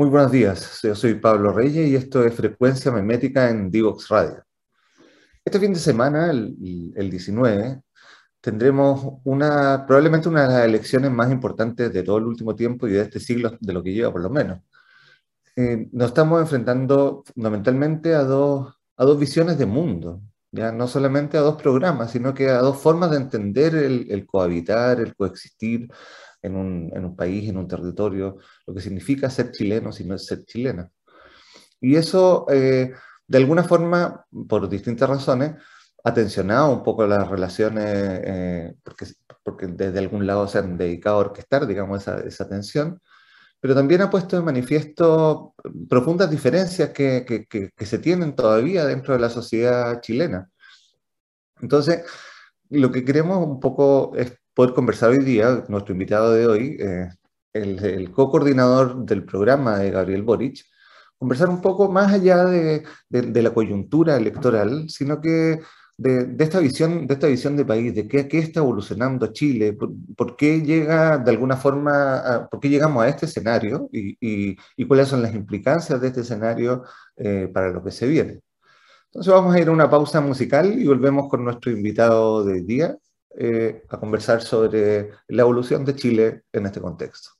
Muy buenos días, yo soy Pablo Reyes y esto es Frecuencia Memética en Divox Radio. Este fin de semana, el, 19, tendremos una, probablemente una de las elecciones más importantes de todo el último tiempo y de este siglo, de lo que lleva por lo menos. Eh, nos estamos enfrentando fundamentalmente a dos, a dos visiones de mundo, ya no solamente a dos programas, sino que a dos formas de entender el, el cohabitar, el coexistir, en un, en un, país, en un territorio, lo que significa ser chileno si no es ser chilena. Y eso, eh, de alguna forma, por distintas razones, ha tensionado un poco las relaciones, eh, porque, porque desde algún lado se han dedicado a orquestar, digamos, esa, esa tensión, pero también ha puesto de manifiesto profundas diferencias que, que, que, se tienen todavía dentro de la sociedad chilena. Entonces, lo que queremos un poco es poder conversar hoy día, nuestro invitado de hoy, eh, el, co-coordinador del programa de Gabriel Boric, conversar un poco más allá de, la coyuntura electoral, sino que de, esta visión, de esta visión de país, de qué, qué está evolucionando Chile, por, qué llega de alguna forma, por qué llegamos a este escenario y, cuáles son las implicancias de este escenario eh, para lo que se viene. Entonces vamos a ir a una pausa musical y volvemos con nuestro invitado de día, eh, a conversar sobre la evolución de Chile en este contexto.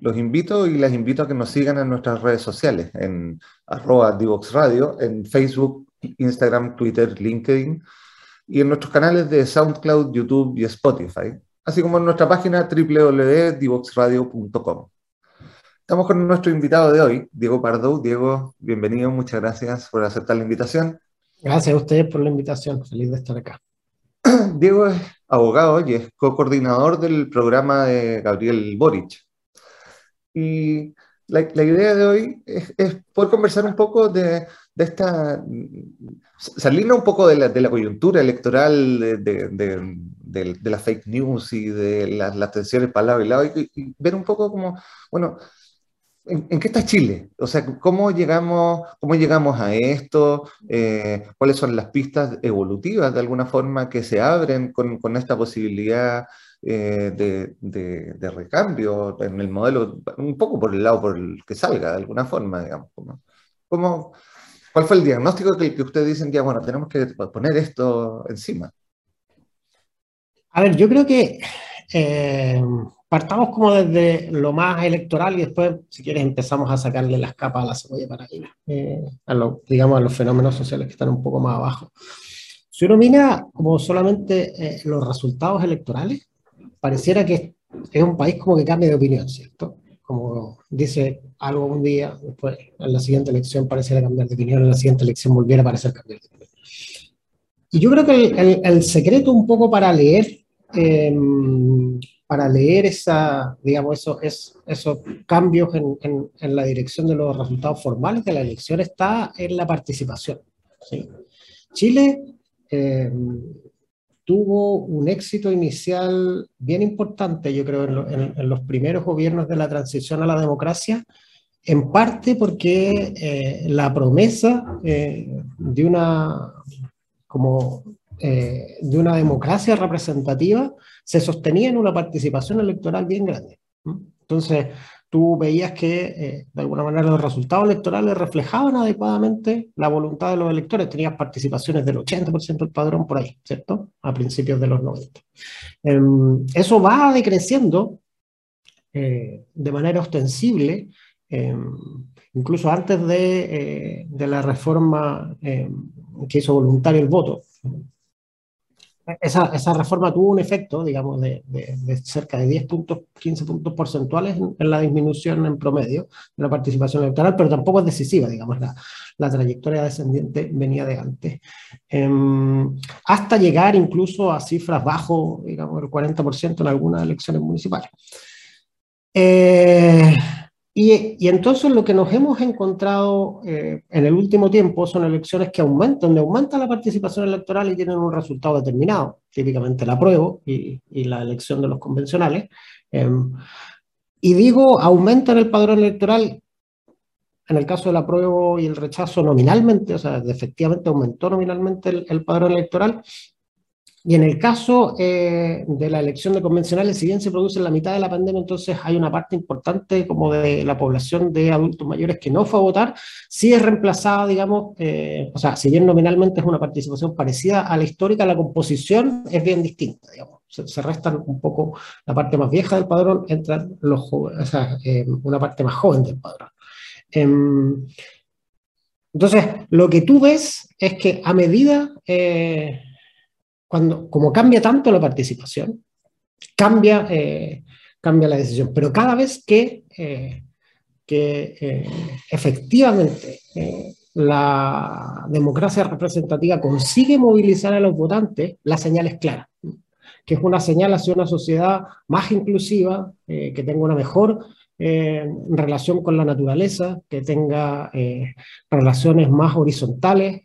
los invito y las invito a que nos sigan en nuestras redes sociales, en arroba Divox Radio, en Facebook, Instagram, Twitter, LinkedIn y en nuestros canales de SoundCloud, YouTube y Spotify, así como en nuestra página www.divoxradio.com. Estamos con nuestro invitado de hoy, Diego Pardo. Diego, bienvenido, muchas gracias por aceptar la invitación. Gracias a ustedes por la invitación, feliz de estar acá. Diego es abogado y es co-coordinador del programa de Gabriel Boric, y la, idea de hoy es, poder conversar un poco de, de esta, salirnos un poco de la, de la coyuntura electoral, de, de, la fake news y de las, tensiones para lado y lado, y, ver un poco como, bueno, ¿En, qué está Chile? O sea, ¿cómo llegamos, cómo llegamos a esto? Eh, ¿Cuáles son las pistas evolutivas de alguna forma que se abren con, con esta posibilidad eh, de, de, recambio en el modelo, un poco por el lado por el que salga, de alguna forma, digamos. ¿Cómo, ¿Cuál fue el diagnóstico que, que ustedes dicen que, bueno, tenemos que poner esto encima? A ver, yo creo que eh, partamos como desde lo más electoral y después, si quieres, empezamos a sacarle las capas a la cebolla para ir eh, a lo, digamos, a los fenómenos sociales que están un poco más abajo. Si uno mira como solamente los resultados electorales, pareciera que es un país como que cambia de opinión, ¿cierto? Como dice algo un día, después en la siguiente elección pareciera cambiar de opinión, en la siguiente elección volviera a parecer cambiar de opinión. Y yo creo que el, secreto un poco para leer, em, para leer esa, digamos, eso, es, esos cambios en, en, la dirección de los resultados formales de la elección está en la participación. ¿sí? Chile em, tuvo un éxito inicial bien importante, yo creo, en, los primeros gobiernos de la transición a la democracia, en parte porque eh, la promesa eh, de, una, como, eh, de una democracia representativa se sostenía en una participación electoral bien grande. Entonces, tú veías que eh, de alguna manera los resultados electorales reflejaban adecuadamente la voluntad de los electores. Tenías participaciones del 80% del padrón por ahí, ¿cierto? A principios de los 90. Em, eso va decreciendo eh, de manera ostensible em, incluso antes de, eh, de la reforma em, que hizo voluntario el voto. Esa, esa, reforma tuvo un efecto, digamos, de, de, cerca de 10 puntos, 15 puntos porcentuales en, la disminución en promedio de la participación electoral, pero tampoco es decisiva, digamos, la, la trayectoria descendiente venía de antes. Eh, hasta llegar incluso a cifras bajo, digamos, el 40% en algunas elecciones municipales. Eh, y, entonces lo que nos hemos encontrado eh, en el último tiempo son elecciones que aumentan, donde aumenta la participación electoral y tienen un resultado determinado, típicamente la apruebo y, la elección de los convencionales. Em, y digo, aumenta en el padrón electoral, en el caso del apruebo y el rechazo nominalmente, o sea, efectivamente aumentó nominalmente el padrón electoral, y en el caso eh, de la elección de convencionales, si bien se produce en la mitad de la pandemia, entonces hay una parte importante como de la población de adultos mayores que no fue a votar, sí es reemplazada, digamos, eh, o sea, si bien nominalmente es una participación parecida a la histórica, la composición es bien distinta, digamos. Se, restan un poco la parte más vieja del padrón, entran los o sea, eh, una parte más joven del padrón. Em, entonces, lo que tú ves es que a medida cuando, como cambia tanto la participación, cambia, eh, cambia la decisión. Pero cada vez que, eh, que eh, efectivamente la democracia representativa consigue movilizar a los votantes, la señal es clara, que es una señal hacia una sociedad más inclusiva, que tenga una mejor relación con la naturaleza, que tenga relaciones más horizontales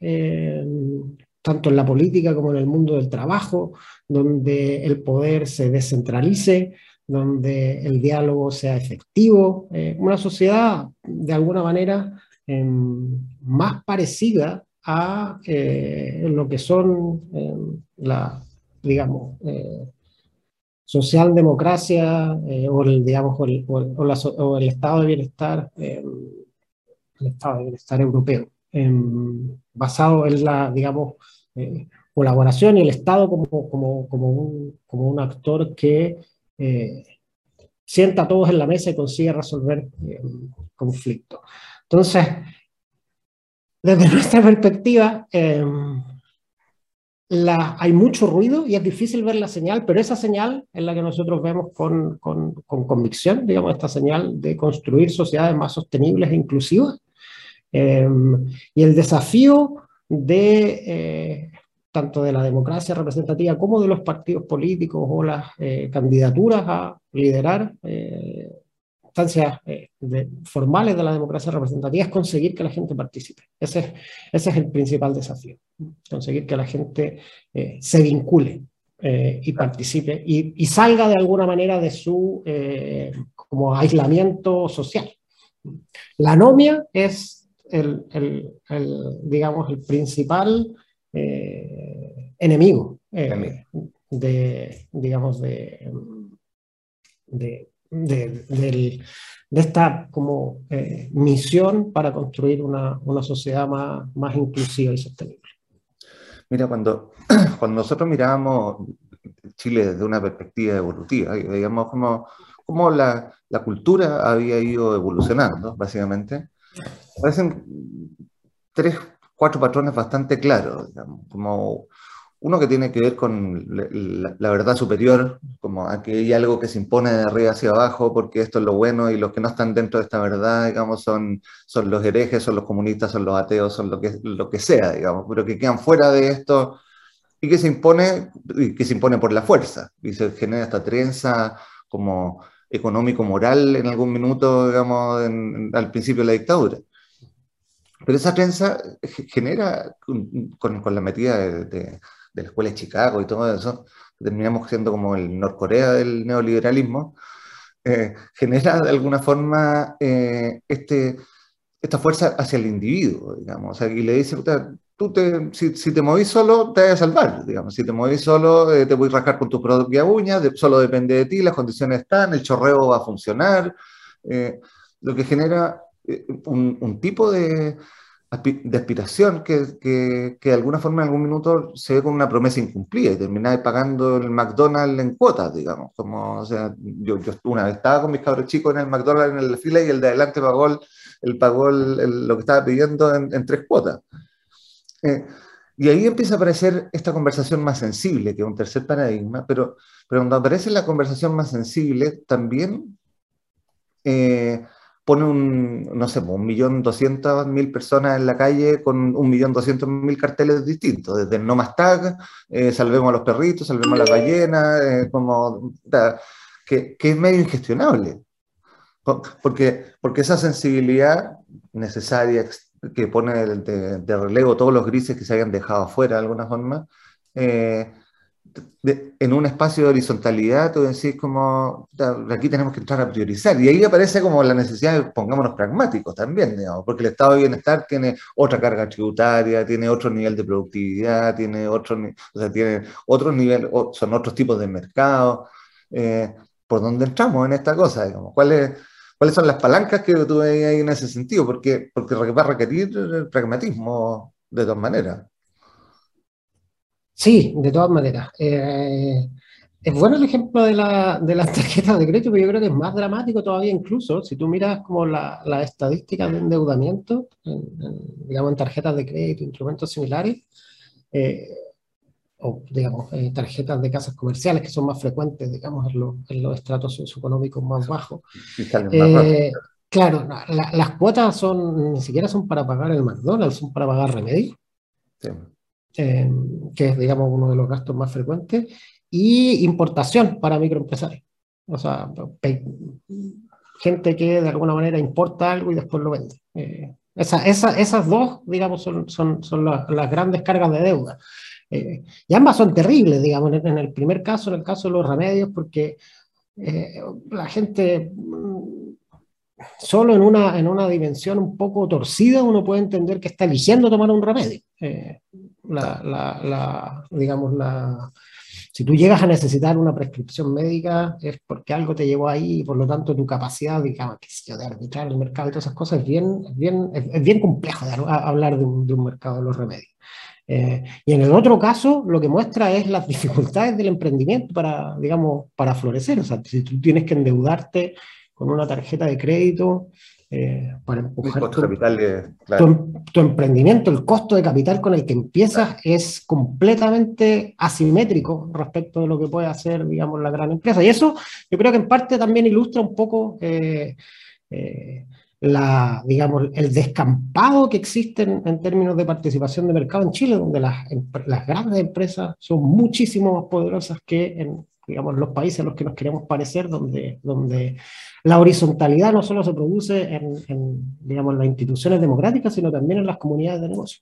tanto en la política como en el mundo del trabajo, donde el poder se descentralice, donde el diálogo sea efectivo, eh, una sociedad de alguna manera em, más parecida a eh, lo que son em, la, digamos, eh, socialdemocracia o el, digamos, o el, estado de bienestar, em, el estado de bienestar europeo basado en la, digamos, eh, colaboración y el Estado como, como, como, un, como un, actor que eh, sienta a todos en la mesa y consigue resolver eh, conflictos. Entonces, desde nuestra perspectiva, la, hay mucho ruido y es difícil ver la señal, pero esa señal es la que nosotros vemos con, con, con convicción, digamos, esta señal de construir sociedades más sostenibles e inclusivas, Em, y el desafío de eh, tanto de la democracia representativa como de los partidos políticos o las eh, candidaturas a liderar eh, instancias formales de la democracia representativa es conseguir que la gente participe. Ese es, ese es el principal desafío, conseguir que la gente se vincule y participe y, y, salga de alguna manera de su como aislamiento social. La anomia es el, digamos, el principal eh, enemigo eh, de, digamos, de, de, de, esta como eh, misión para construir una, una sociedad más, más, inclusiva y sostenible. Mira, cuando, cuando nosotros mirábamos Chile desde una perspectiva evolutiva, veíamos cómo, cómo la, la, cultura había ido evolucionando, básicamente, parecen tres, cuatro patrones bastante claros, como uno que tiene que ver con la, verdad superior, como aquí hay algo que se impone de arriba hacia abajo porque esto es lo bueno y los que no están dentro de esta verdad, digamos, son, son los herejes, son los comunistas, son los ateos, son lo que, lo que sea, digamos, pero que quedan fuera de esto y que se impone, y que se impone por la fuerza y se genera esta trenza como económico-moral en algún minuto, digamos, al principio de la dictadura. Pero esa prensa genera, con, con la metida de, de, la escuela de Chicago y todo eso, terminamos siendo como el Norcorea del neoliberalismo, eh, genera de alguna forma eh, este, esta fuerza hacia el individuo, digamos, o y le dice, tú te, si, si, te movís solo, te vas a salvar, digamos, si te movís solo, eh, te voy a rascar con tu propia uña, solo depende de ti, las condiciones están, el chorreo va a funcionar, lo que genera un, un tipo de, de aspiración que, que, que, de alguna forma en algún minuto se ve como una promesa incumplida y termináis pagando el McDonald's en cuotas, digamos. Como, o sea, yo, yo una vez estaba con mis cabros chicos en el McDonald's en la fila y el de adelante pagó, el, pagó el, lo que estaba pidiendo en, en tres cuotas. Eh, y ahí empieza a aparecer esta conversación más sensible, que es un tercer paradigma, pero, pero cuando aparece la conversación más sensible, también... Eh, pone un, no sé, un millón doscientos mil personas en la calle con un millón doscientos mil carteles distintos, desde el no más tag, eh, salvemos a los perritos, salvemos a las ballenas, eh, como, que, que, es medio ingestionable. Porque, porque esa sensibilidad necesaria que pone de, relevo todos los grises que se hayan dejado afuera de alguna forma, eh, en un espacio de horizontalidad, tú decís como, aquí tenemos que entrar a priorizar. Y ahí aparece como la necesidad de, pongámonos pragmáticos también, digamos, porque el estado de bienestar tiene otra carga tributaria, tiene otro nivel de productividad, tiene otro, o sea, tiene otro nivel, son otros tipos de mercado. Eh, ¿Por dónde entramos en esta cosa? Digamos? ¿Cuáles, ¿Cuáles son las palancas que tú ves ahí en ese sentido? Porque, va a requerir el pragmatismo de todas maneras. Sí, de todas maneras. Eh, es bueno el ejemplo de, la, de las tarjetas de crédito, pero yo creo que es más dramático todavía incluso. Si tú miras como las la estadísticas de endeudamiento, digamos en tarjetas de crédito, instrumentos similares, eh, o digamos eh, tarjetas de casas comerciales que son más frecuentes, digamos, en, en los estratos socioeconómicos más bajos. claro, las cuotas son ni siquiera son para pagar el McDonald's, son para pagar remedios. Sí. Eh, que es, digamos, uno de los gastos más frecuentes, y importación para microempresarios. O sea, gente que de alguna manera importa algo y después lo vende. Eh, esa, esa, esas dos, digamos, son, son, son las, las, grandes cargas de deuda. Eh, y ambas son terribles, digamos, en, el primer caso, en el caso de los remedios, porque la gente solo en una, en una dimensión un poco torcida uno puede entender que está eligiendo tomar un remedio. Eh, la, la, digamos, la, si tú llegas a necesitar una prescripción médica es porque algo te llevó ahí y por lo tanto tu capacidad, digamos, de arbitrar el mercado y todas esas cosas es bien, es bien, es, bien complejo de hablar de un, de un, mercado de los remedios. Eh, y en el otro caso, lo que muestra es las dificultades del emprendimiento para, digamos, para florecer. O sea, si tú tienes que endeudarte con una tarjeta de crédito eh, para empujar tu, capital, tu, emprendimiento, el costo de capital con el que empiezas es completamente asimétrico respecto de lo que puede hacer, digamos, la gran empresa. Y eso yo creo que en parte también ilustra un poco eh, la, digamos, el descampado que existe en, términos de participación de mercado en Chile, donde las, las grandes empresas son muchísimo más poderosas que en digamos, los países a los que nos queremos parecer, donde, donde la horizontalidad no solo se produce en, en digamos, las instituciones democráticas, sino también en las comunidades de negocio.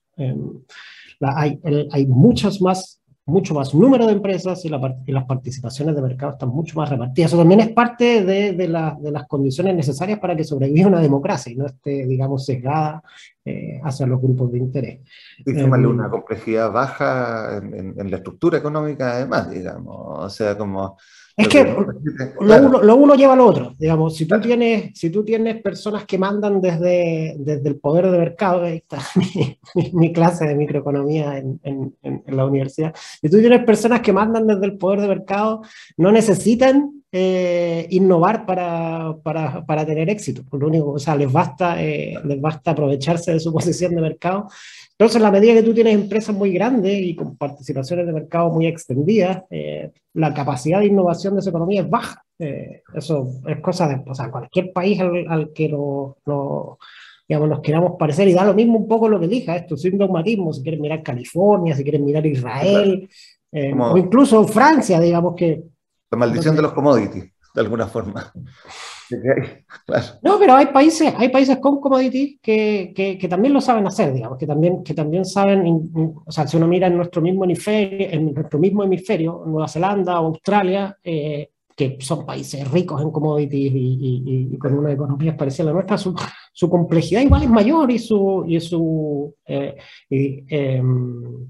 hay, hay muchas más mucho más número de empresas y, las participaciones de mercado están mucho más repartidas. Eso también es parte de, de, de, las condiciones necesarias para que sobreviva una democracia y no esté, digamos, sesgada eh, hacia los grupos de interés. Y eh, una complejidad baja en, en, la estructura económica, además, digamos. O sea, como es que lo, uno, lleva al otro, digamos, si tú, tienes, si tú tienes personas que mandan desde, desde el poder de mercado, ahí está mi, clase de microeconomía en, en, en, la universidad, si tú tienes personas que mandan desde el poder de mercado, no necesitan eh, innovar para, para, para, tener éxito, lo único, o sea, les basta, eh, les basta aprovecharse de su posición de mercado entonces, en la medida que tú tienes empresas muy grandes y con participaciones de mercado muy extendidas, eh, la capacidad de innovación de esa economía es baja. Eh, eso es cosa de, o sea, cualquier país al, que lo, digamos, nos queramos parecer, y da lo mismo un poco lo que dije, esto sin dogmatismo, si quieres mirar California, si quieres mirar Israel, eh, o incluso Francia, digamos que... La maldición de los commodities, de alguna forma. No, pero hay países, hay países con commodities que, que, también lo saben hacer, digamos, que también, que también saben, o sea, si uno mira en nuestro mismo hemisferio, en nuestro mismo hemisferio Nueva Zelanda o Australia, eh, que son países ricos en commodities y, con una economía parecida a la nuestra, su, su, complejidad igual es mayor y su, y su eh, em,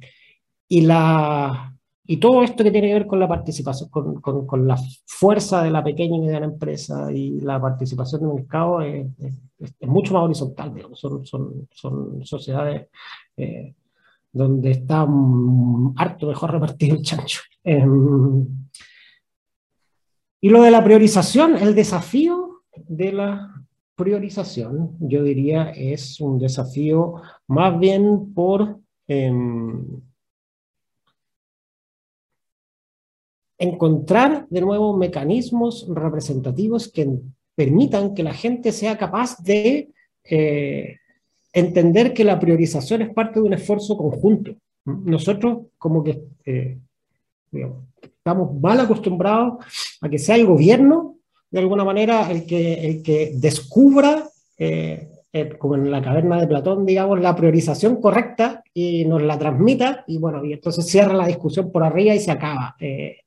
y la y todo esto que tiene que ver con la participación, con, con, con, la fuerza de la pequeña y mediana empresa y la participación del mercado es, es, mucho más horizontal. Son, son, son sociedades eh, donde está harto mejor repartido el chancho. Eh, y lo de la priorización, el desafío de la priorización, yo diría, es un desafío más bien por eh, encontrar de nuevo mecanismos representativos que permitan que la gente sea capaz de eh, entender que la priorización es parte de un esfuerzo conjunto. Nosotros como que eh, estamos mal acostumbrados a que sea el gobierno, de alguna manera, el que, el que descubra, eh, como en la caverna de Platón, digamos, la priorización correcta y nos la transmita, y bueno, y entonces cierra la discusión por arriba y se acaba. Eh,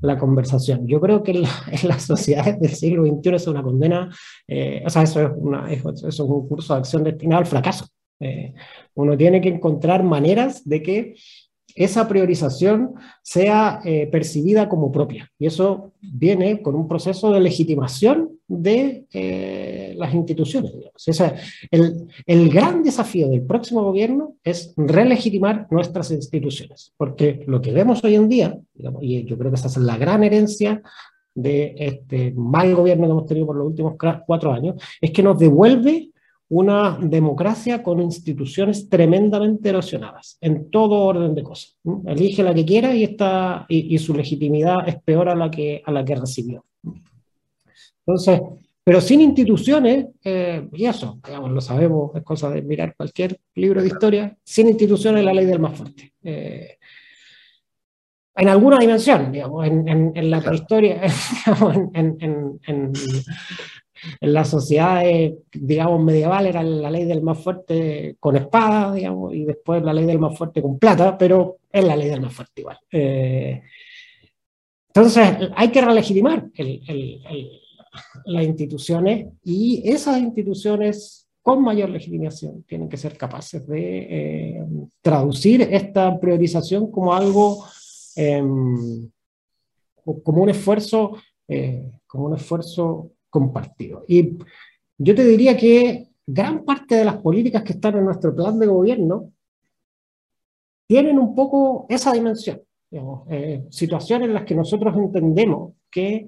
la conversación. Yo creo que en, la, en, las sociedades del siglo XXI es una condena, eh, o sea, eso es, una, es, un curso de acción destinado al fracaso. Eh, uno tiene que encontrar maneras de que esa priorización sea eh, percibida como propia. Y eso viene con un proceso de legitimación de eh, las instituciones. O sea, el, el, gran desafío del próximo gobierno es relegitimar nuestras instituciones, porque lo que vemos hoy en día, y yo creo que esa es la gran herencia de este mal gobierno que hemos tenido por los últimos cuatro años, es que nos devuelve una democracia con instituciones tremendamente erosionadas en todo orden de cosas. Elige la que quiera y, está, y, su legitimidad es peor a la que, a la que recibió. Entonces, pero sin instituciones, eh, y eso, digamos, lo sabemos, es cosa de mirar cualquier libro de historia, sin instituciones la ley del más fuerte. Eh, en alguna dimensión, digamos, en, en, en la prehistoria, digamos, en, en las sociedades, digamos, medievales era la ley del más fuerte con espada, digamos, y después la ley del más fuerte con plata, pero es la ley del más fuerte igual. Eh, entonces, hay que relegitimar el, el, el, las instituciones y esas instituciones con mayor legitimación tienen que ser capaces de eh, traducir esta priorización como algo, eh, como un esfuerzo, eh, como un esfuerzo compartido. Y yo te diría que gran parte de las políticas que están en nuestro plan de gobierno tienen un poco esa dimensión. Digamos, eh, situaciones en las que nosotros entendemos que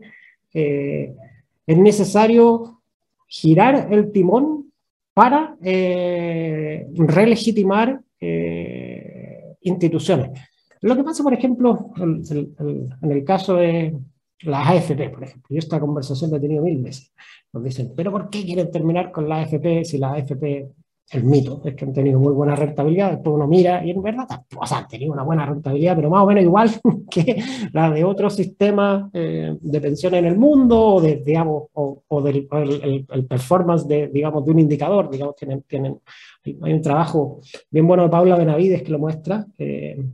es necesario girar el timón para eh, relegitimar eh, instituciones. Lo que pasa, por ejemplo, en, el caso de las AFP, por ejemplo. Yo esta conversación la he tenido mil veces. Nos dicen, pero ¿por qué quieren terminar con la AFP si la AFP, el mito es que han tenido muy buena rentabilidad? Después uno mira y en verdad, o sea, han tenido una buena rentabilidad, pero más o menos igual que la de otros sistemas eh, de pensiones en el mundo o, de, digamos, o, o del el, el, performance de, digamos, de un indicador. Digamos, tienen, tienen, hay un trabajo bien bueno de Paula Benavides que lo muestra. Eh,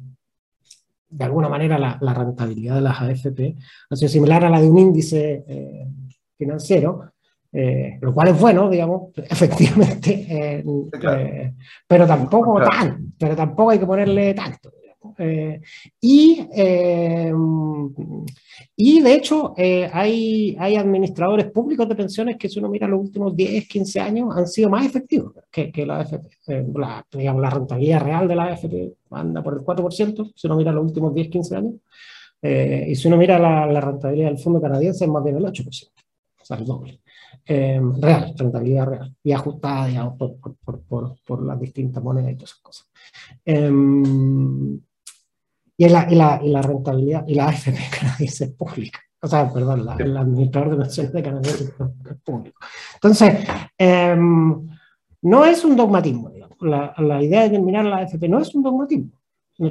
de alguna manera la, la, rentabilidad de las AFP ha sido similar a la de un índice eh, financiero, eh, lo cual es bueno, digamos, efectivamente, eh, claro. pero tampoco claro. tan, pero tampoco hay que ponerle tanto. Eh, y, eh, y de hecho eh, hay, hay administradores públicos de pensiones que si uno mira los últimos 10, 15 años han sido más efectivos que, que la AFP. La, digamos, la rentabilidad real de la AFP anda por el 4%, si uno mira los últimos 10, 15 años. y si uno mira la, la, rentabilidad del fondo canadiense es más bien el 8%, o sea, el doble. Real, rentabilidad real, y ajustada digamos, por, por, por, por, las distintas monedas y todas esas cosas. Y la, y, la, y la, rentabilidad, y la AFP canadiense es pública. O sea, perdón, la, el administrador de pensiones de canadiense es público. Entonces, eh, no es un dogmatismo, digamos. La, la, idea de terminar la AFP no es un dogmatismo.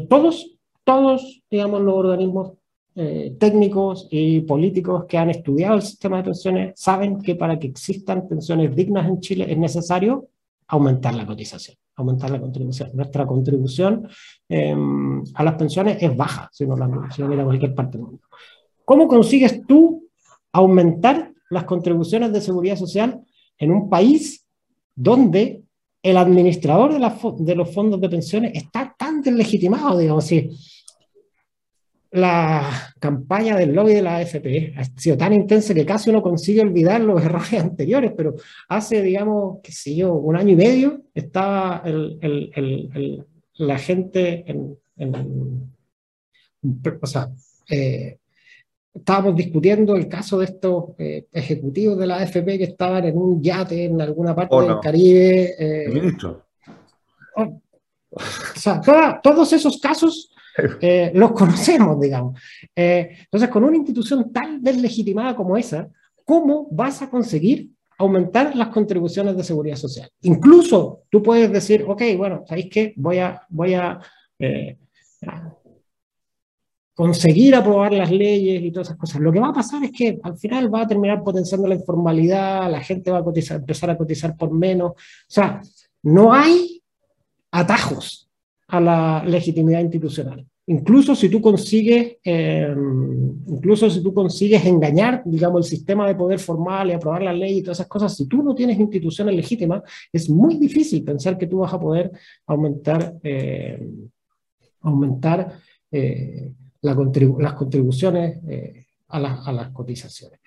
Todos, todos, digamos, los organismos eh, técnicos y políticos que han estudiado el sistema de pensiones saben que para que existan pensiones dignas en Chile es necesario aumentar la cotización aumentar la contribución. Nuestra contribución eh, a las pensiones es baja, si no, la, si no cualquier parte del mundo. ¿Cómo consigues tú aumentar las contribuciones de seguridad social en un país donde el administrador de, la, de los fondos de pensiones está tan deslegitimado, digamos así? La campaña del lobby de la AFP ha sido tan intensa que casi uno consigue olvidar los errores anteriores, pero hace, digamos, qué sé yo, un año y medio estaba la gente en, o sea, eh, estábamos discutiendo el caso de estos eh, ejecutivos de la AFP que estaban en un yate en alguna parte oh, del Caribe. Eh, ministro. Oh, o sea, todos esos casos eh, los conocemos, digamos. Eh, entonces, con una institución tan deslegitimada como esa, ¿cómo vas a conseguir aumentar las contribuciones de seguridad social? Incluso tú puedes decir, ok, bueno, ¿sabéis qué? Voy a, voy a, eh, conseguir aprobar las leyes y todas esas cosas. Lo que va a pasar es que al final va a terminar potenciando la informalidad, la gente va a empezar a cotizar por menos. O sea, no hay atajos a la legitimidad institucional. Incluso si tú consigues, eh, incluso si tú consigues engañar, digamos, el sistema de poder formal y aprobar la ley y todas esas cosas, si tú no tienes instituciones legítimas, es muy difícil pensar que tú vas a poder aumentar, eh, aumentar eh, las contribuciones a, a, las cotizaciones.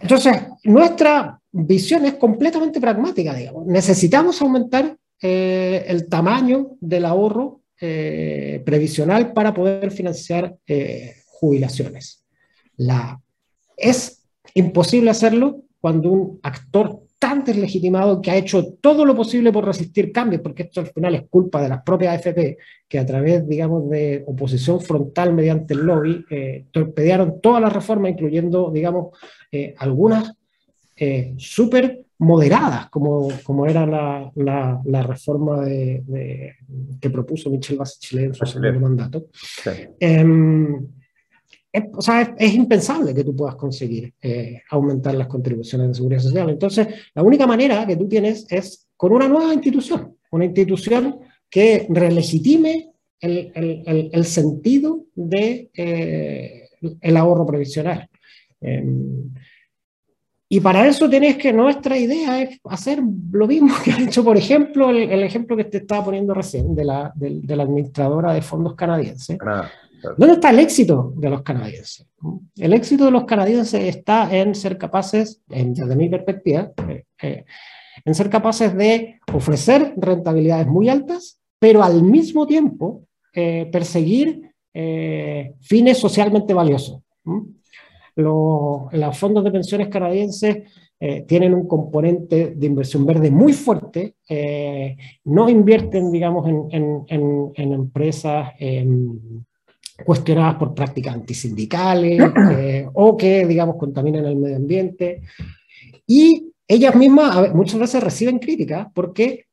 Entonces, nuestra visión es completamente pragmática, digamos. Necesitamos aumentar eh, el tamaño del ahorro eh, previsional para poder financiar eh, jubilaciones. La, es imposible hacerlo cuando un actor tan deslegitimado que ha hecho todo lo posible por resistir cambios, porque esto al final es culpa de las propias AFP, que a través, digamos, de oposición frontal mediante el lobby, torpedearon todas las reformas, incluyendo, digamos, algunas súper moderadas, como, como era la, la, reforma de, que propuso Michel Bachelet en su segundo mandato. Em, es, o sea, es, impensable que tú puedas conseguir eh, aumentar las contribuciones de seguridad social. Entonces, la única manera que tú tienes es con una nueva institución, una institución que relegitime el, el, el, sentido de, eh, el ahorro previsional. Y para eso tenés que, nuestra idea es hacer lo mismo que ha hecho, por ejemplo, el, ejemplo que te estaba poniendo recién de la, de, la administradora de fondos canadienses. Ah, ¿Dónde está el éxito de los canadienses? El éxito de los canadienses está en ser capaces, desde mi perspectiva, eh, eh, en ser capaces de ofrecer rentabilidades muy altas, pero al mismo tiempo eh, perseguir fines socialmente valiosos los, fondos de pensiones canadienses eh, tienen un componente de inversión verde muy fuerte, eh, no invierten, digamos, en, empresas em, cuestionadas por prácticas antisindicales eh, o que, digamos, contaminan el medio ambiente. Y ellas mismas muchas veces reciben críticas porque,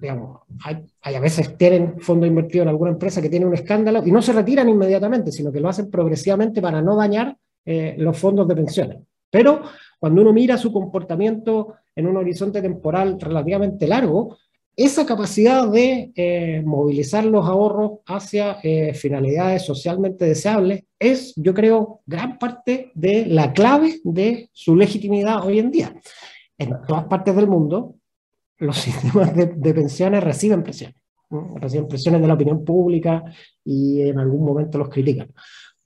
digamos, hay, hay, a veces tienen fondo invertido en alguna empresa que tiene un escándalo y no se retiran inmediatamente, sino que lo hacen progresivamente para no dañar eh, los fondos de pensiones. Pero cuando uno mira su comportamiento en un horizonte temporal relativamente largo, esa capacidad de eh, movilizar los ahorros hacia eh, finalidades socialmente deseables es, yo creo, gran parte de la clave de su legitimidad hoy en día. En todas partes del mundo, los sistemas de, de pensiones reciben presiones, reciben presiones de la opinión pública y en algún momento los critican.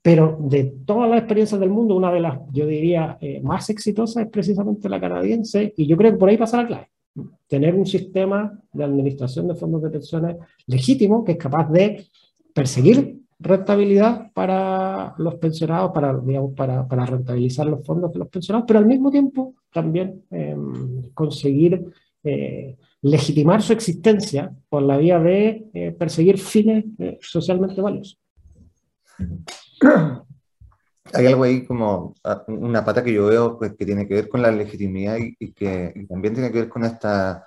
Pero de todas las experiencias del mundo, una de las, yo diría, eh, más exitosas es precisamente la canadiense, y yo creo que por ahí pasa la clave. Tener un sistema de administración de fondos de pensiones legítimo que es capaz de perseguir rentabilidad para los pensionados, para, digamos, para, rentabilizar los fondos de los pensionados, pero al mismo tiempo también em, conseguir eh, legitimar su existencia por la vía de eh, perseguir fines socialmente valiosos. Hay algo ahí como ah, una pata que yo veo pues, que tiene que ver con la legitimidad y, que también tiene que ver con, esta,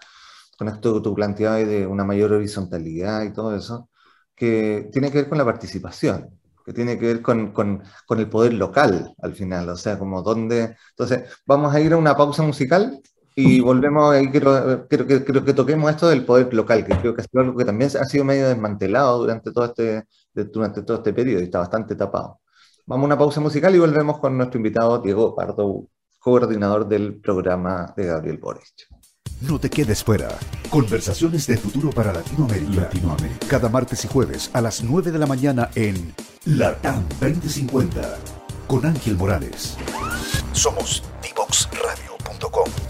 con esto que tú planteabas de una mayor horizontalidad y todo eso, que tiene que ver con la participación, que tiene que ver con, con, con el poder local al final, o sea, como dónde... Entonces, vamos a ir a una pausa musical y volvemos, ahí quiero, quiero, quiero, que toquemos esto del poder local, que creo que es algo que también ha sido medio desmantelado durante todo este durante todo este periodo y está bastante tapado. Vamos a una pausa musical y volvemos con nuestro invitado Diego Pardo, coordinador del programa de Gabriel Boric. No te quedes fuera. Conversaciones de futuro para Latinoamérica. Latinoamérica. Cada martes y jueves a las 9 de la mañana en Latam 2050 con Ángel Morales. Somos divoxradio.com.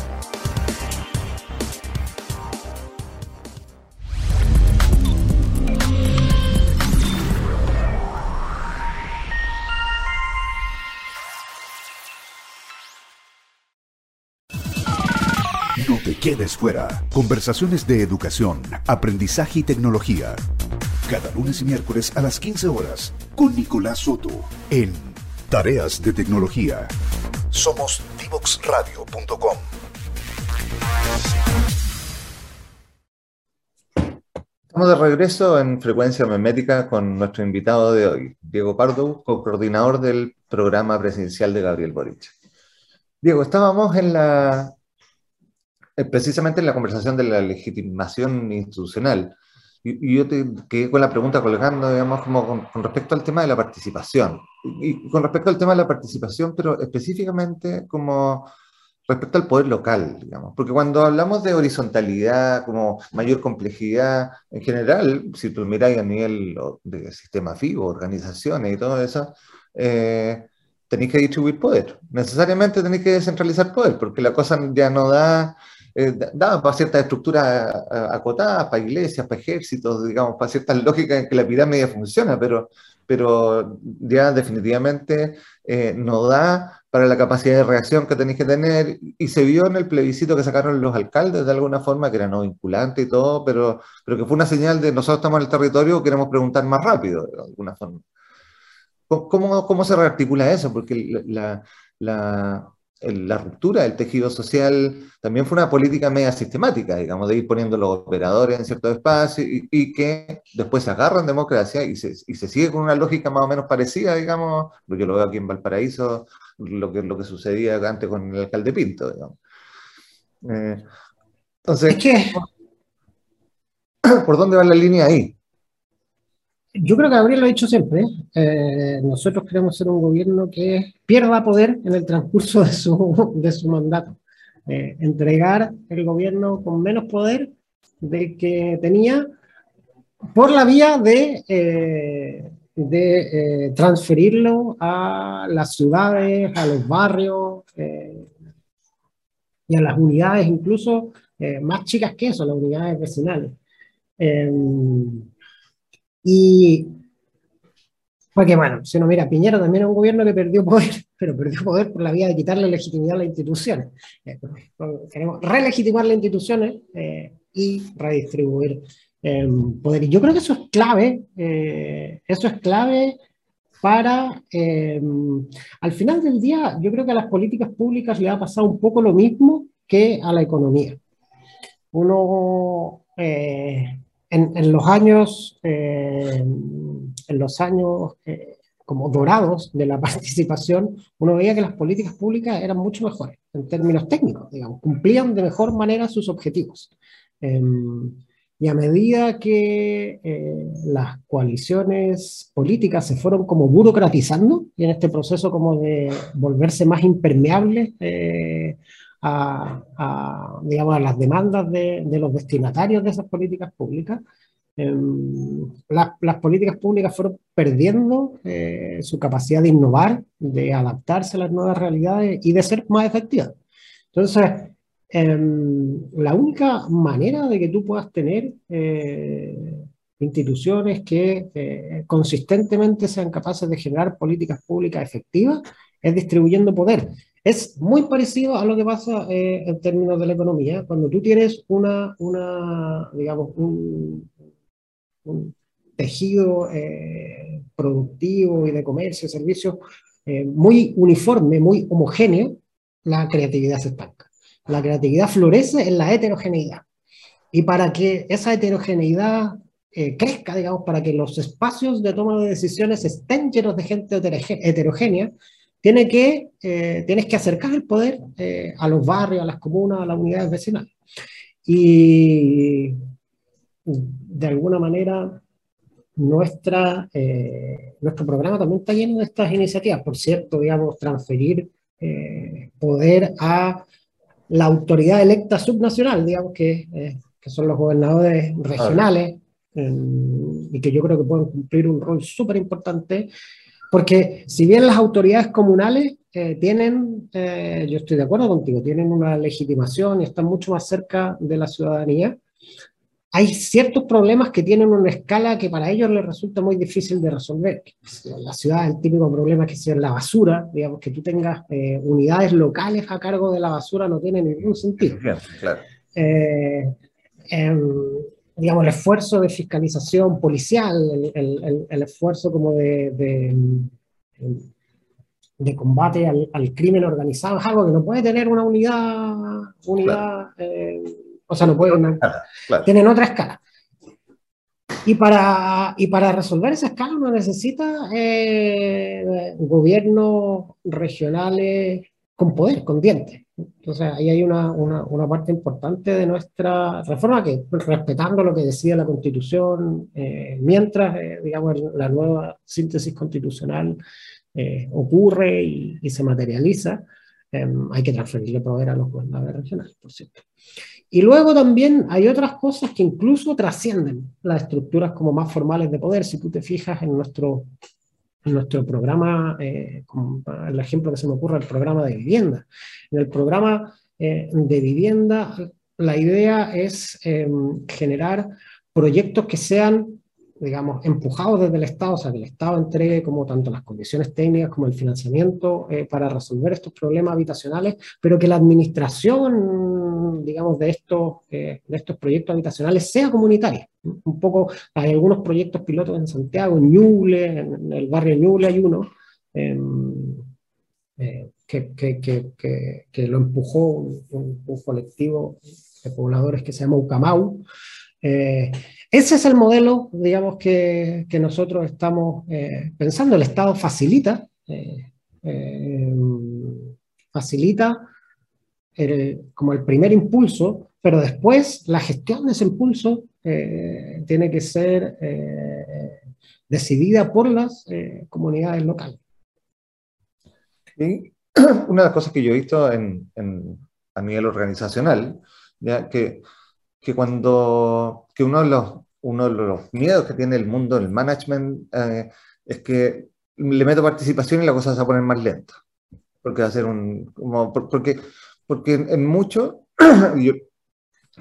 quedes fuera. Conversaciones de educación, aprendizaje y tecnología. Cada lunes y miércoles a las 15 horas con Nicolás Soto en Tareas de Tecnología. Somos divoxradio.com. Estamos de regreso en Frecuencia Memética con nuestro invitado de hoy, Diego Pardo, co-coordinador del programa presidencial de Gabriel Boric. Diego, estábamos en la, precisamente en la conversación de la legitimación institucional. Y, y yo te quedé con la pregunta colgando, digamos, como con, con, respecto al tema de la participación. Y, y con respecto al tema de la participación, pero específicamente como respecto al poder local, digamos. Porque cuando hablamos de horizontalidad, como mayor complejidad, en general, si tú miras a nivel de sistema FIBO, organizaciones y todo eso, eh, tenéis que distribuir poder. Necesariamente tenéis que descentralizar poder, porque la cosa ya no da, eh, da para ciertas estructuras acotadas, para iglesias, para ejércitos, digamos, para ciertas lógicas en que la pirámide funciona, pero, pero ya definitivamente eh, no da para la capacidad de reacción que tenéis que tener, y se vio en el plebiscito que sacaron los alcaldes de alguna forma, que era no vinculante y todo, pero, pero que fue una señal de nosotros estamos en el territorio, queremos preguntar más rápido, de alguna forma. ¿Cómo, cómo se rearticula eso? Porque la, la, la, ruptura del tejido social también fue una política media sistemática, digamos, de ir poniendo los operadores en ciertos espacios y, y que después se agarran democracia y se, y se sigue con una lógica más o menos parecida, digamos, lo yo lo veo aquí en Valparaíso, lo que, lo que sucedía antes con el alcalde Pinto, digamos. Eh, entonces, es que, ¿por dónde va la línea ahí? Yo creo que Gabriel lo ha dicho siempre. Eh, nosotros queremos ser un gobierno que pierda poder en el transcurso de su, de su mandato. Eh, entregar el gobierno con menos poder del que tenía por la vía de eh, de eh, transferirlo a las ciudades, a los barrios eh, y a las unidades incluso eh, más chicas que eso, las unidades vecinales. Em, y porque bueno, si uno mira, Piñera también es un gobierno que perdió poder, pero perdió poder por la vía de quitarle legitimidad a las instituciones. queremos relegitimar las instituciones y redistribuir eh, poder. Y yo creo que eso es clave, eh, eso es clave para, eh, al final del día, yo creo que a las políticas públicas le ha pasado un poco lo mismo que a la economía. Uno, en, en, los años, en los años como dorados de la participación, uno veía que las políticas públicas eran mucho mejores en términos técnicos, digamos, cumplían de mejor manera sus objetivos. Y a medida que eh, las coaliciones políticas se fueron como burocratizando y en este proceso como de volverse más impermeables eh, a, digamos, a las demandas de, los destinatarios de esas políticas públicas, eh, las, políticas públicas fueron perdiendo eh, su capacidad de innovar, de adaptarse a las nuevas realidades y de ser más efectivas. Entonces, eh, la única manera de que tú puedas tener eh, instituciones que eh, consistentemente sean capaces de generar políticas públicas efectivas es distribuyendo poder. Es muy parecido a lo que pasa eh, en términos de la economía. Cuando tú tienes una, una digamos, un, un tejido eh, productivo y de comercio servicios muy uniforme, muy homogéneo, la creatividad se estanca. La creatividad florece en la heterogeneidad. Y para que esa heterogeneidad eh, crezca, digamos, para que los espacios de toma de decisiones estén llenos de gente heterogénea, tiene que, eh, tienes que acercar el poder eh, a los barrios, a las comunas, a las unidades vecinales. Y de alguna manera, nuestra, eh, nuestro programa también está lleno de estas iniciativas. Por cierto, digamos, transferir poder a la autoridad electa subnacional, digamos, que, que son los gobernadores regionales, y que yo creo que pueden cumplir un rol súper importante, porque si bien las autoridades comunales eh, tienen, eh, yo estoy de acuerdo contigo, tienen una legitimación y están mucho más cerca de la ciudadanía, hay ciertos problemas que tienen una escala que para ellos les resulta muy difícil de resolver. La ciudad, el típico problema que es la basura, digamos, que tú tengas eh, unidades locales a cargo de la basura no tiene ningún sentido. claro. Eh, em, digamos, el esfuerzo de fiscalización policial, el, el, esfuerzo como de, de, combate al, al, crimen organizado, es algo que no puede tener una unidad, unidad eh, o sea, no pueden. Tienen otra escala. Y para, y para resolver esa escala uno necesita eh, gobiernos regionales con poder, con dientes. Entonces ahí hay una, una, una, parte importante de nuestra reforma que, respetando lo que decía la Constitución, eh, mientras, eh, digamos, la nueva síntesis constitucional ocurre y, y, se materializa, hay que transferirle poder a los gobernadores regionales, por cierto. Y luego también hay otras cosas que incluso trascienden las estructuras como más formales de poder. Si tú te fijas en nuestro, nuestro programa, eh, el ejemplo que se me ocurre, el programa de vivienda. En el programa eh, de vivienda, la idea es em, generar proyectos que sean digamos, empujados desde el Estado, o sea, que el Estado entregue como tanto las condiciones técnicas como el financiamiento eh, para resolver estos problemas habitacionales, pero que la administración, digamos, de estos, eh, de estos proyectos habitacionales sea comunitaria. Un poco, hay algunos proyectos pilotos en Santiago, en Ñuble, en el barrio Ñuble hay uno, em, eh, que, que, que, que, lo empujó un, un, colectivo de pobladores que se llama Ucamau, eh, ese es el modelo, digamos, que, nosotros estamos eh, pensando. El Estado facilita, eh, facilita como el primer impulso, pero después la gestión de ese impulso tiene que ser decidida por las comunidades locales. Una de las cosas que yo he visto a nivel organizacional, ya que que cuando que uno de los, uno de los miedos que tiene el mundo del management eh, es que le meto participación y la cosa se va a poner más lenta. Porque va a ser un... Como, porque, porque en mucho, yo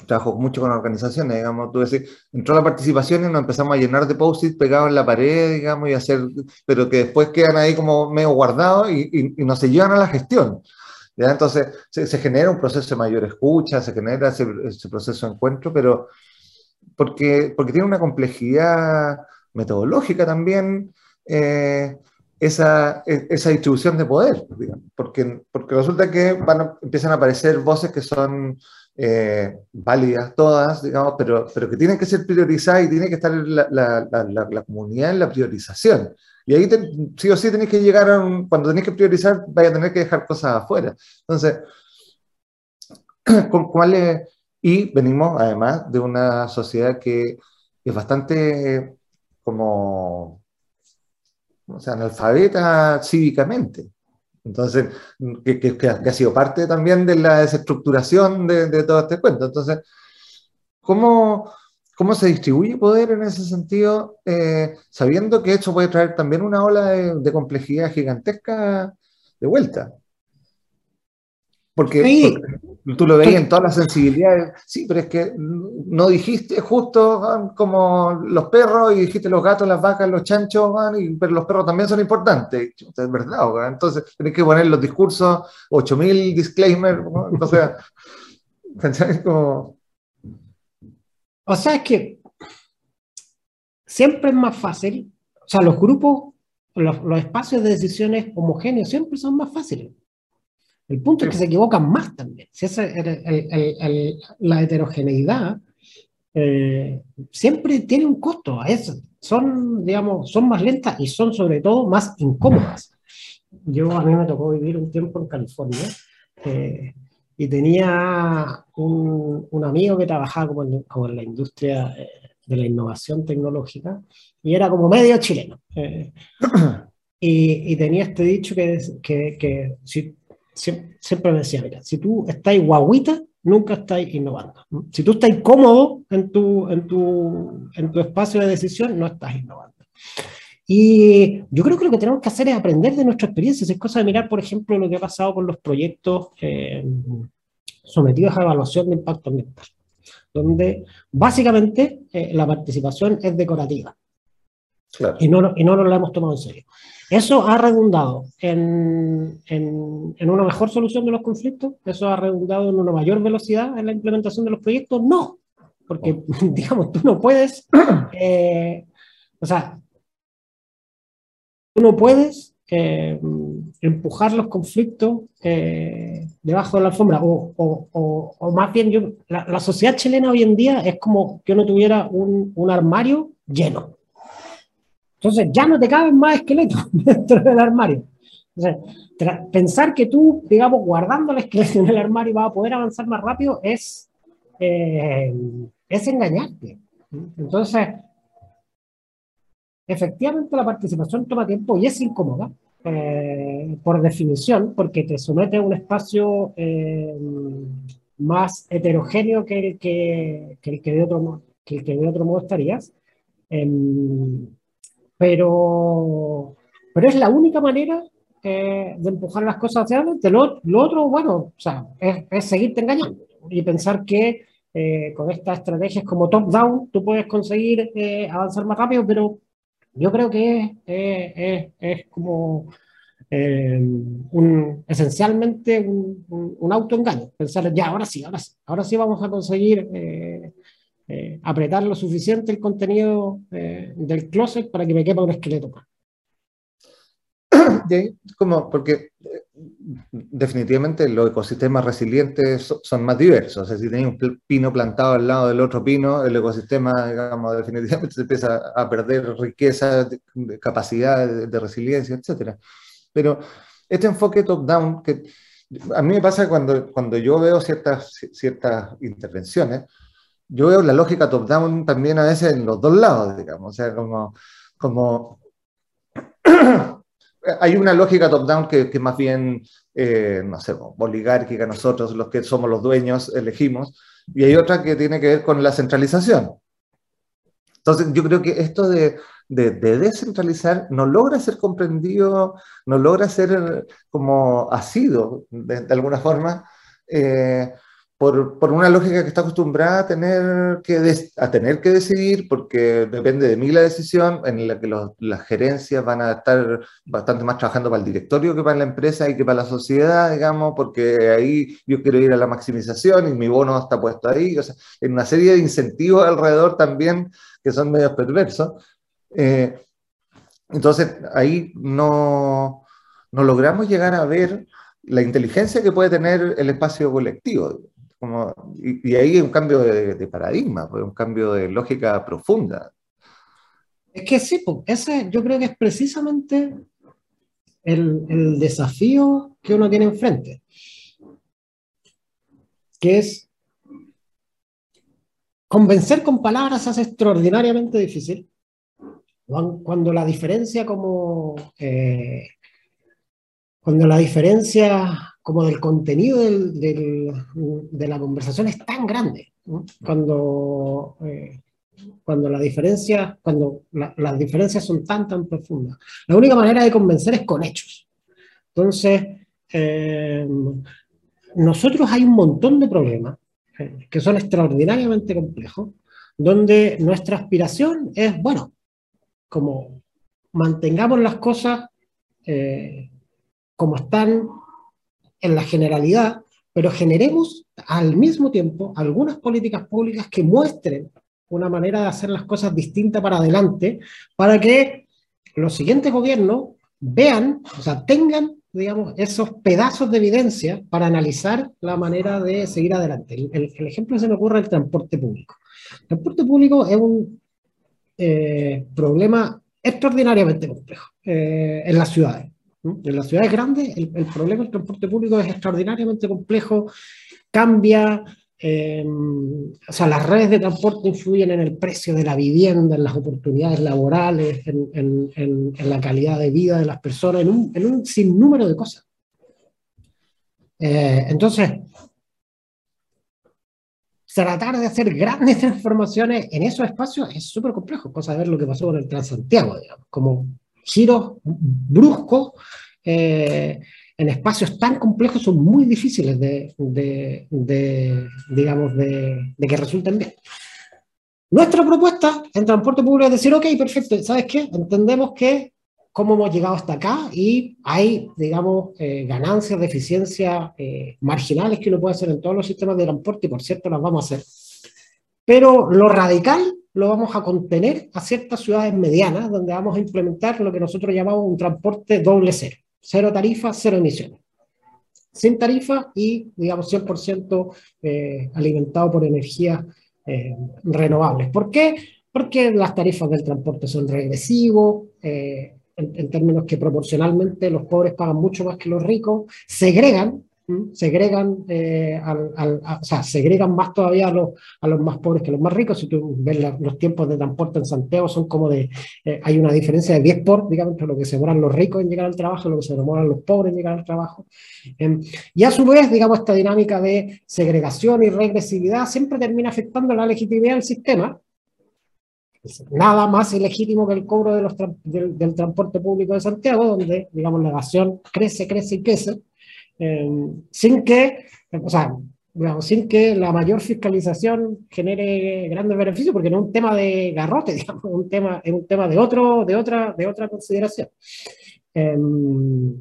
trabajo mucho con organizaciones, digamos, tú decís, entró la participación y nos empezamos a llenar de post-it pegados en la pared, digamos, y hacer, pero que después quedan ahí como medio guardados y, y, y no se llevan a la gestión. Entonces se, genera un proceso de mayor escucha, se genera ese, proceso de encuentro, pero porque, porque tiene una complejidad metodológica también eh, esa, e, esa, distribución de poder, porque, porque resulta que van empiezan a aparecer voces que son eh, válidas todas, digamos, pero, pero que tienen que ser priorizadas y tiene que estar la, la, la, la comunidad en la priorización. Y ahí sí o sí tenéis que llegar a un, cuando tenéis que priorizar, vaya a tener que dejar cosas afuera. Entonces, ¿cuál es? Y venimos además de una sociedad que es bastante como, o sea, analfabeta cívicamente. Entonces, que, ha sido parte también de la desestructuración de, todo este cuento. Entonces, ¿cómo, cómo se distribuye poder en ese sentido, eh, sabiendo que eso puede traer también una ola de, complejidad gigantesca de vuelta. Porque, tú lo veías en todas las sensibilidades, sí, pero es que no dijiste justo como los perros y dijiste los gatos, las vacas, los chanchos, pero los perros también son importantes, es verdad, entonces tenés que poner los discursos, 8000 disclaimers, entonces, como o sea, es que siempre es más fácil, o sea, los grupos, los, espacios de decisiones homogéneos siempre son más fáciles. El punto es que se equivocan más también. Si es la heterogeneidad eh, siempre tiene un costo. eso. son, digamos, son más lentas y son sobre todo más incómodas. Yo a mí me tocó vivir un tiempo en California eh, y tenía un, un, amigo que trabajaba como en, como en la industria eh, de la innovación tecnológica y era como medio chileno. Eh, y, y, tenía este dicho que, que, que si, siempre, me decía, mira, si tú estás guaguita, nunca estás innovando. Si tú estás cómodo en tu, en, tu, en tu espacio de decisión, no estás innovando. Y yo creo que lo que tenemos que hacer es aprender de nuestra experiencia. Es cosa de mirar, por ejemplo, lo que ha pasado con los proyectos eh, sometidos a evaluación de impacto ambiental, donde básicamente eh, la participación es decorativa. Y, no, y no nos la hemos tomado en serio. ¿Eso ha redundado en, en, en, una mejor solución de los conflictos? ¿Eso ha redundado en una mayor velocidad en la implementación de los proyectos? No, porque, digamos, tú no puedes, eh, o sea, tú no puedes eh, empujar los conflictos eh, debajo de la alfombra, o, o, o, más bien yo, la, la, sociedad chilena hoy en día es como que uno tuviera un, un armario lleno. Entonces ya no te caben más esqueletos dentro del armario. pensar que tú, digamos, guardando el esqueleto en el armario vas a poder avanzar más rápido es, eh, es engañarte. Entonces, efectivamente la participación toma tiempo y es incómoda, eh, por definición, porque te somete a un espacio eh, más heterogéneo que el que, que, el que, de, otro, que, el que de otro modo estarías. Em, pero, pero es la única manera eh, de empujar las cosas hacia adelante. Lo, lo otro, bueno, o sea, es, es, seguirte engañando y pensar que eh, con estas estrategias como top-down tú puedes conseguir eh, avanzar más rápido, pero yo creo que es, es, como un, esencialmente un, un, un, autoengaño. Pensar, ya, ahora sí, ahora sí, ahora sí vamos a conseguir eh, apretar lo suficiente el contenido eh, del closet para que me quepa un esqueleto como, porque eh, definitivamente los ecosistemas resilientes son, más diversos. O sea, si tenéis un pino plantado al lado del otro pino, el ecosistema, digamos, definitivamente se empieza a perder riqueza, capacidad de, resiliencia, etc. Pero este enfoque top-down, que a mí me pasa cuando, cuando yo veo ciertas, ciertas intervenciones, yo veo la lógica top-down también a veces en los dos lados, digamos. O sea, como, como hay una lógica top-down que, que, más bien, eh, no sé, oligárquica, nosotros los que somos los dueños elegimos, y hay otra que tiene que ver con la centralización. Entonces, yo creo que esto de, de, de descentralizar no logra ser comprendido, no logra ser como asido, de, de alguna forma, eh, por, por, una lógica que está acostumbrada a tener que, a tener que decidir, porque depende de mí la decisión, en la que las gerencias van a estar bastante más trabajando para el directorio que para la empresa y que para la sociedad, digamos, porque ahí yo quiero ir a la maximización y mi bono está puesto ahí, o sea, en una serie de incentivos alrededor también que son medios perversos. Eh, entonces, ahí no, no logramos llegar a ver la inteligencia que puede tener el espacio colectivo. Y, ahí hay un cambio de, de, paradigma, pues, un cambio de lógica profunda. Es que sí, pues, ese yo creo que es precisamente el, el desafío que uno tiene enfrente, que es convencer con palabras es extraordinariamente difícil, cuando la diferencia como... Eh, cuando la diferencia como del contenido de la conversación es tan grande, cuando, eh, cuando las diferencias son tan, tan profundas. La única manera de convencer es con hechos. Entonces, eh, nosotros hay un montón de problemas eh, que son extraordinariamente complejos, donde nuestra aspiración es, bueno, como mantengamos las cosas como están en la generalidad, pero generemos al mismo tiempo algunas políticas públicas que muestren una manera de hacer las cosas distintas para adelante, para que los siguientes gobiernos vean, o sea, tengan, digamos, esos pedazos de evidencia para analizar la manera de seguir adelante. El, ejemplo que se me ocurre el transporte público. El transporte público es un eh, problema extraordinariamente complejo eh, en las ciudades. En las ciudades grandes el, el, problema del transporte público es extraordinariamente complejo, cambia, eh, o sea, las redes de transporte influyen en el precio de la vivienda, en las oportunidades laborales, en, en, en, en la calidad de vida de las personas, en un, un sinnúmero de cosas. Eh, entonces, tratar de hacer grandes transformaciones en esos espacios es súper complejo. Cosa de ver lo que pasó con el Transantiago, digamos, como giros bruscos eh, en espacios tan complejos son muy difíciles de, de, digamos, de, que resulten bien. Nuestra propuesta en transporte público es decir, ok, perfecto, ¿sabes qué? Entendemos que cómo hemos llegado hasta acá y hay, digamos, eh, ganancias de eficiencia eh, marginales que uno puede hacer en todos los sistemas de transporte y por cierto las vamos a hacer. Pero lo radical lo vamos a contener a ciertas ciudades medianas donde vamos a implementar lo que nosotros llamamos un transporte doble cero. Cero tarifa, cero emisiones. Sin tarifa y, digamos, 100% eh, alimentado por energías renovables. ¿Por qué? Porque las tarifas del transporte son regresivos, en, términos que proporcionalmente los pobres pagan mucho más que los ricos, segregan, segregan, eh, o sea, segregan más todavía a los, a los más pobres que los más ricos. Si tú ves los tiempos de transporte en Santiago, son como de, eh, hay una diferencia de 10 por, digamos, entre lo que se demoran los ricos en llegar al trabajo y lo que se demoran los pobres en llegar al trabajo. Em, y a su vez, digamos, esta dinámica de segregación y regresividad siempre termina afectando la legitimidad del sistema, nada más ilegítimo que el cobro del, transporte público de Santiago, donde, digamos, la evasión crece, crece y crece, sin que, o sea, digamos, sin que la mayor fiscalización genere grandes beneficios, porque no es un tema de garrote, digamos, es un tema, es un tema de, otro, de, otra, de otra consideración. Em,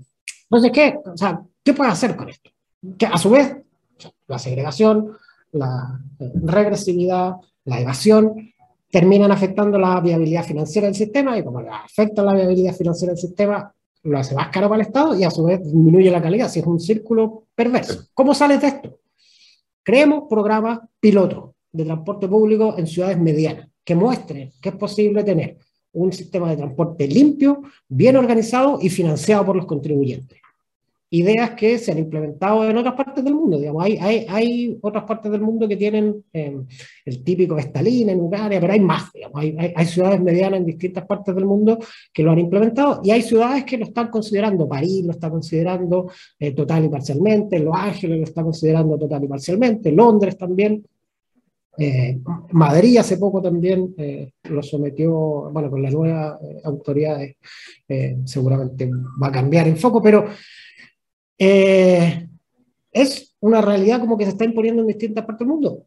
entonces, ¿qué, o sea, ¿qué puede hacer con esto? Que a su vez, la segregación, la eh, regresividad, la evasión, terminan afectando la viabilidad financiera del sistema y como afecta la viabilidad financiera del sistema, lo hace más caro para el Estado y a su vez disminuye la calidad, si es un círculo perverso. ¿Cómo sales de esto? Creemos programas pilotos de transporte público en ciudades medianas que muestren que es posible tener un sistema de transporte limpio, bien organizado y financiado por los contribuyentes ideas que se han implementado en otras partes del mundo. Digamos, hay, hay, hay otras partes del mundo que tienen em, el típico Stalin en Ucrania, pero hay más. Digamos, hay, hay, ciudades medianas en distintas partes del mundo que lo han implementado y hay ciudades que lo están considerando. París lo está considerando eh, total y parcialmente, Los Ángeles lo está considerando total y parcialmente, Londres también. Eh, Madrid hace poco también eh, lo sometió, bueno, con la nueva autoridad seguramente va a cambiar en foco, pero eh, es una realidad como que se está imponiendo en distintas partes del mundo.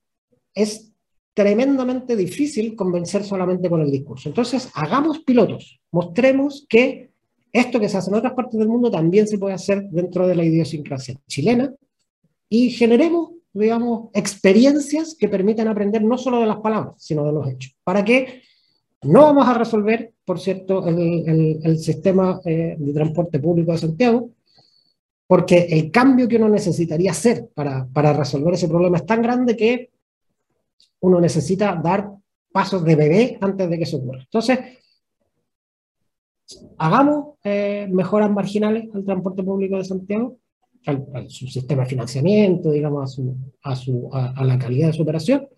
Es tremendamente difícil convencer solamente con el discurso. Entonces, hagamos pilotos, mostremos que esto que se hace en otras partes del mundo también se puede hacer dentro de la idiosincrasia chilena y generemos, digamos, experiencias que permitan aprender no solo de las palabras, sino de los hechos. ¿Para que No vamos a resolver, por cierto, el, el, sistema eh, de transporte público de Santiago, porque el cambio que uno necesitaría hacer para, para resolver ese problema es tan grande que uno necesita dar pasos de bebé antes de que eso ocurra. Entonces, hagamos eh, mejoras marginales al transporte público de Santiago, al, su sistema de financiamiento, digamos, a, su, a, la calidad de su operación.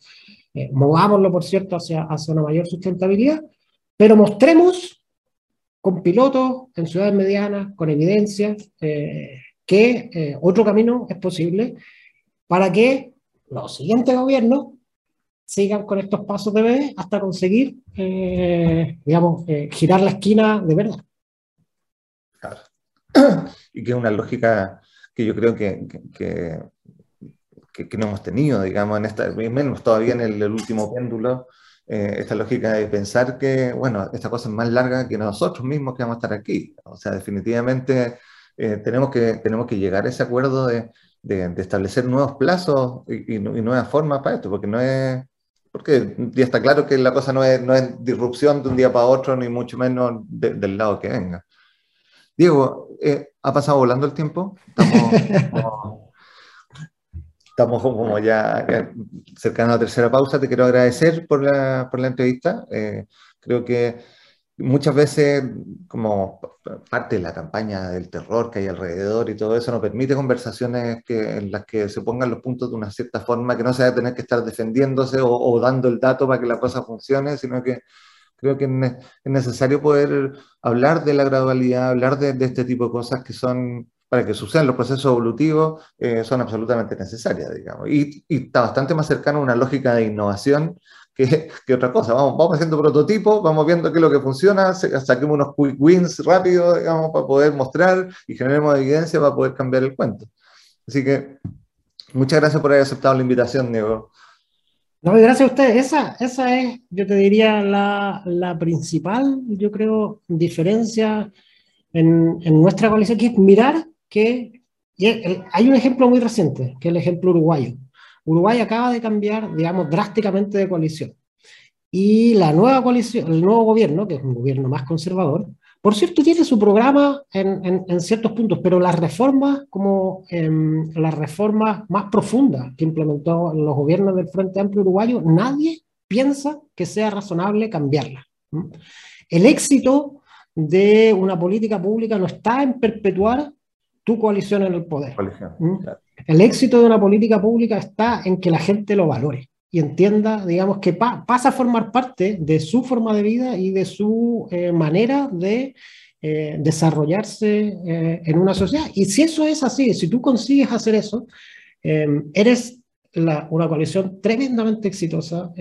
Eh, movámoslo, por cierto, hacia, hacia una mayor sustentabilidad, pero mostremos con pilotos en ciudades medianas, con evidencia, eh, que eh, otro camino es posible para que los siguientes gobiernos sigan con estos pasos de bebé hasta conseguir, eh, digamos, eh, girar la esquina de verdad. Claro. Y que es una lógica que yo creo que, que, que, no hemos tenido, digamos, en esta, menos todavía en el, último péndulo, esta lógica de pensar que, bueno, esta cosa es más larga que nosotros mismos que vamos a estar aquí. O sea, definitivamente eh, tenemos, que, tenemos que llegar a ese acuerdo de, de, establecer nuevos plazos y, nuevas formas para esto, porque no es, porque ya está claro que la cosa no es, no es disrupción de un día para otro, ni mucho menos del lado que venga. Diego, eh, ¿ha pasado volando el tiempo? Estamos, como, ya cercanos a la tercera pausa. Te quiero agradecer por la, por la entrevista. Eh, creo que muchas veces, como parte de la campaña del terror que hay alrededor y todo eso, nos permite conversaciones que, en las que se pongan los puntos de una cierta forma, que no se va a tener que estar defendiéndose o, dando el dato para que la cosa funcione, sino que creo que es necesario poder hablar de la gradualidad, hablar de, este tipo de cosas que son para que sucedan los procesos evolutivos eh, son absolutamente necesarias, digamos. Y, y, está bastante más cercano a una lógica de innovación que, otra cosa. Vamos, vamos haciendo prototipos, vamos viendo qué es lo que funciona, saquemos unos quick wins rápidos, digamos, para poder mostrar y generemos evidencia para poder cambiar el cuento. Así que muchas gracias por haber aceptado la invitación, Diego. No, gracias a ustedes. Esa, esa es, yo te diría, la, la principal, yo creo, diferencia en, en, nuestra coalición, que es mirar que hay un ejemplo muy reciente, que es el ejemplo uruguayo. Uruguay acaba de cambiar, digamos, drásticamente de coalición. Y la nueva coalición, el nuevo gobierno, que es un gobierno más conservador, por cierto, tiene su programa en, en, ciertos puntos, pero las reformas, como eh, las reformas más profundas que implementó los gobiernos del Frente Amplio Uruguayo, nadie piensa que sea razonable cambiarlas. El éxito de una política pública no está en perpetuar tu coalición en el poder. El éxito de una política pública está en que la gente lo valore y entienda, digamos, que pasa a formar parte de su forma de vida y de su eh, manera de eh, desarrollarse eh, en una sociedad. Y si eso es así, si tú consigues hacer eso, eres una coalición tremendamente exitosa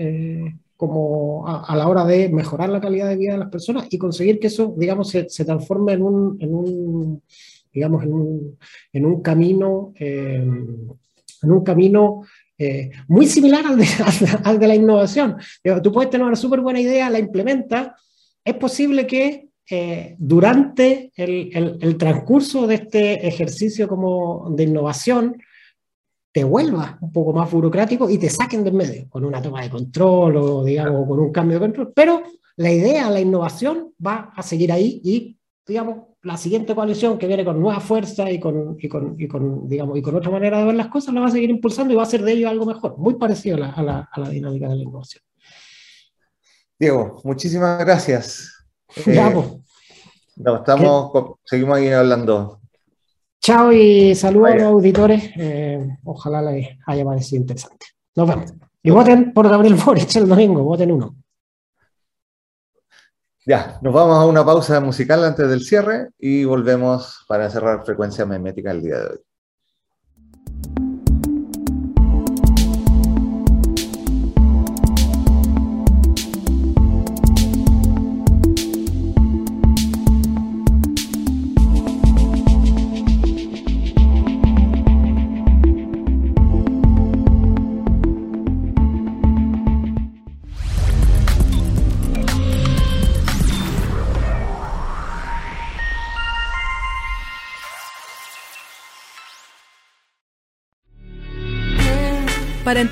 como a, la hora de mejorar la calidad de vida de las personas y conseguir que eso, digamos, se, transforme en un digamos, en un, en un camino, en un camino eh, muy similar al de, al de, la innovación. Tú puedes tener una súper buena idea, la implementas, es posible que eh, durante el, el, el, transcurso de este ejercicio como de innovación te vuelvas un poco más burocrático y te saquen del medio con una toma de control o digamos con un cambio de control, pero la idea, la innovación va a seguir ahí y digamos la siguiente coalición que viene con nueva fuerza y con, y con, y con, digamos, y con otra manera de ver las cosas, la va a seguir impulsando y va a hacer de ello algo mejor, muy parecido a la, a la, a la dinámica de la innovación. Diego, muchísimas gracias. Ya, eh, no, estamos, seguimos ahí hablando. Chao y saludos a los auditores. Eh, ojalá les haya parecido interesante. Nos vemos. Y voten por Gabriel Boric el domingo, voten uno. Ya, nos vamos a una pausa musical antes del cierre y volvemos para cerrar frecuencia memética el día de hoy.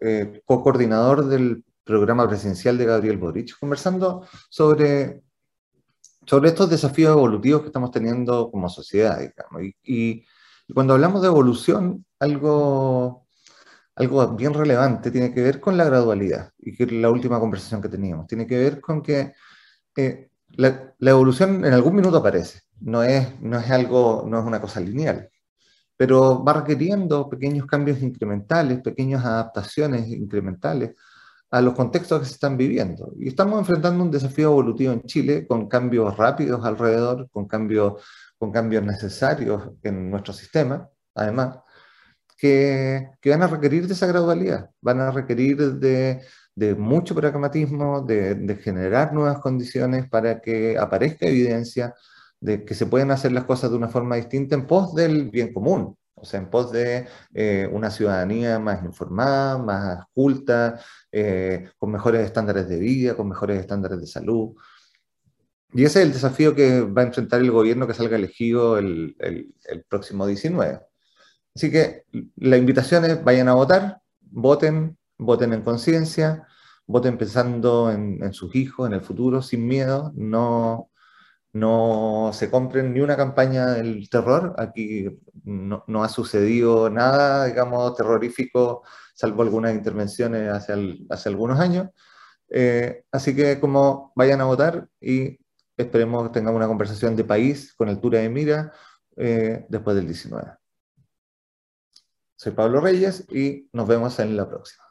eh, co-coordinador del programa presidencial de Gabriel Boric, conversando sobre, sobre estos desafíos evolutivos que estamos teniendo como sociedad. Y, cuando hablamos de evolución, algo, algo bien relevante tiene que ver con la gradualidad, y que es la última conversación que teníamos, tiene que ver con que eh, la, la, evolución en algún minuto aparece, no es, no es algo, no es una cosa lineal pero va requiriendo pequeños cambios incrementales, pequeñas adaptaciones incrementales a los contextos que se están viviendo. Y estamos enfrentando un desafío evolutivo en Chile con cambios rápidos alrededor, con cambios, con cambios necesarios en nuestro sistema, además, que, que van a requerir de esa gradualidad, van a requerir de, de mucho pragmatismo, de, de generar nuevas condiciones para que aparezca evidencia de que se pueden hacer las cosas de una forma distinta en pos del bien común, o sea, en pos de eh, una ciudadanía más informada, más culta, eh, con mejores estándares de vida, con mejores estándares de salud. Y ese es el desafío que va a enfrentar el gobierno que salga elegido el, el, próximo 19. Así que la invitación es, vayan a votar, voten, voten en conciencia, voten pensando en, en, sus hijos, en el futuro, sin miedo, no, no se compren ni una campaña del terror. Aquí no, ha sucedido nada, digamos, terrorífico, salvo algunas intervenciones hace, hace algunos años. Eh, así que como vayan a votar y esperemos que tengamos una conversación de país con altura de mira eh, después del 19. Soy Pablo Reyes y nos vemos en la próxima.